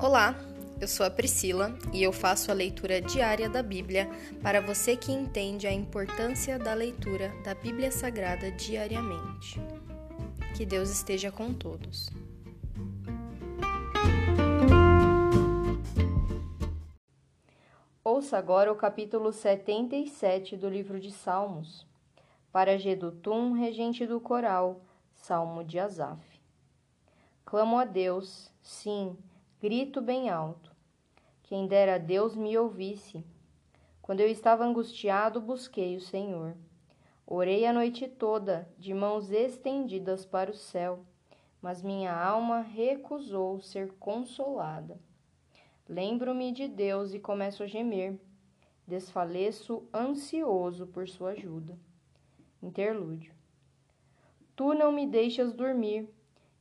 Olá, eu sou a Priscila e eu faço a leitura diária da Bíblia para você que entende a importância da leitura da Bíblia Sagrada diariamente. Que Deus esteja com todos. Ouça agora o capítulo 77 do livro de Salmos. Para Gedutum, regente do coral, Salmo de Asaf. Clamo a Deus, sim, grito bem alto. Quem dera Deus me ouvisse. Quando eu estava angustiado, busquei o Senhor. Orei a noite toda, de mãos estendidas para o céu, mas minha alma recusou ser consolada. Lembro-me de Deus e começo a gemer. Desfaleço ansioso por sua ajuda. Interlúdio. Tu não me deixas dormir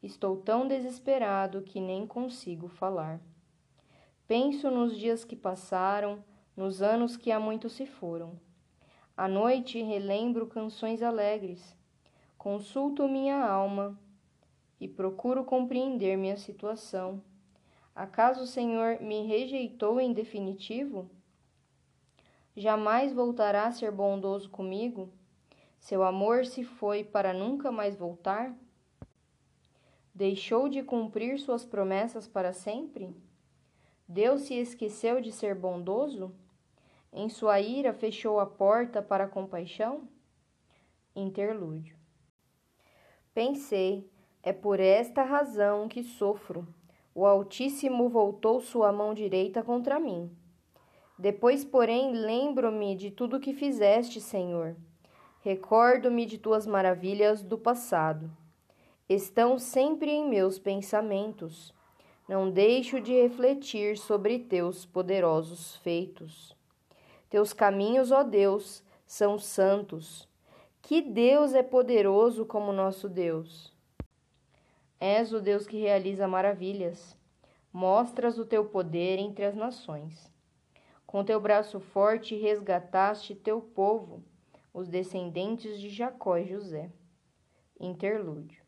Estou tão desesperado que nem consigo falar. Penso nos dias que passaram, nos anos que há muito se foram. À noite relembro canções alegres, consulto minha alma e procuro compreender minha situação. Acaso o Senhor me rejeitou em definitivo? Jamais voltará a ser bondoso comigo? Seu amor se foi para nunca mais voltar? Deixou de cumprir suas promessas para sempre? Deus se esqueceu de ser bondoso? Em sua ira fechou a porta para a compaixão? Interlúdio. Pensei, é por esta razão que sofro. O Altíssimo voltou sua mão direita contra mim. Depois, porém, lembro-me de tudo que fizeste, Senhor. Recordo-me de tuas maravilhas do passado estão sempre em meus pensamentos. Não deixo de refletir sobre teus poderosos feitos. Teus caminhos, ó Deus, são santos. Que Deus é poderoso como nosso Deus. És o Deus que realiza maravilhas. Mostras o teu poder entre as nações. Com teu braço forte resgataste teu povo, os descendentes de Jacó e José. Interlúdio.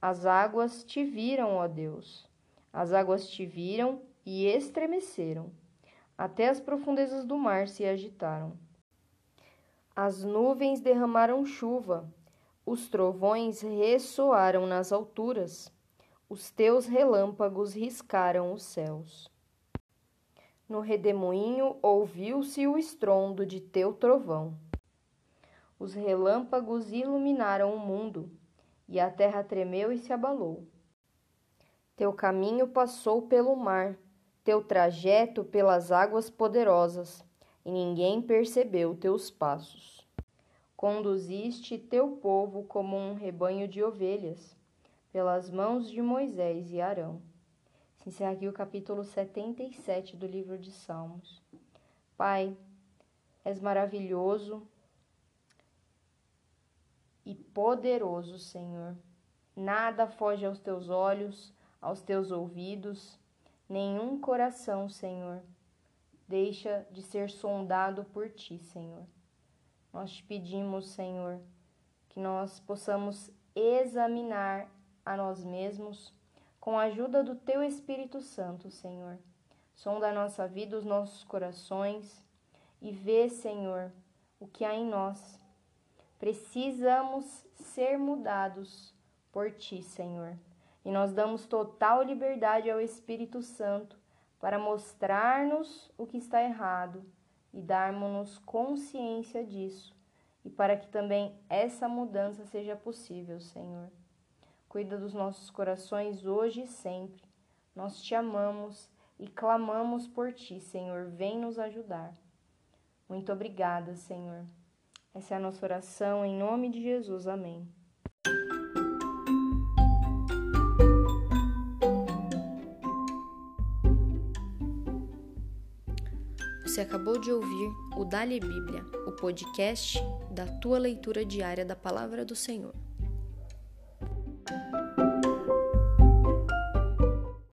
As águas te viram, ó Deus. As águas te viram e estremeceram. Até as profundezas do mar se agitaram. As nuvens derramaram chuva, os trovões ressoaram nas alturas, os teus relâmpagos riscaram os céus. No redemoinho ouviu-se o estrondo de teu trovão. Os relâmpagos iluminaram o mundo e a terra tremeu e se abalou. Teu caminho passou pelo mar, teu trajeto pelas águas poderosas, e ninguém percebeu teus passos. Conduziste teu povo como um rebanho de ovelhas, pelas mãos de Moisés e Arão. Se encerra aqui o capítulo 77 do livro de Salmos. Pai, és maravilhoso e poderoso, Senhor. Nada foge aos teus olhos, aos teus ouvidos, nenhum coração, Senhor, deixa de ser sondado por ti, Senhor. Nós te pedimos, Senhor, que nós possamos examinar a nós mesmos com a ajuda do teu Espírito Santo, Senhor. Sonda a nossa vida, os nossos corações e vê, Senhor, o que há em nós Precisamos ser mudados por Ti, Senhor. E nós damos total liberdade ao Espírito Santo para mostrar-nos o que está errado e darmos-nos consciência disso, e para que também essa mudança seja possível, Senhor. Cuida dos nossos corações hoje e sempre. Nós te amamos e clamamos por ti, Senhor. Vem nos ajudar. Muito obrigada, Senhor. Essa é a nossa oração, em nome de Jesus. Amém. Você acabou de ouvir o Dali Bíblia, o podcast da tua leitura diária da palavra do Senhor.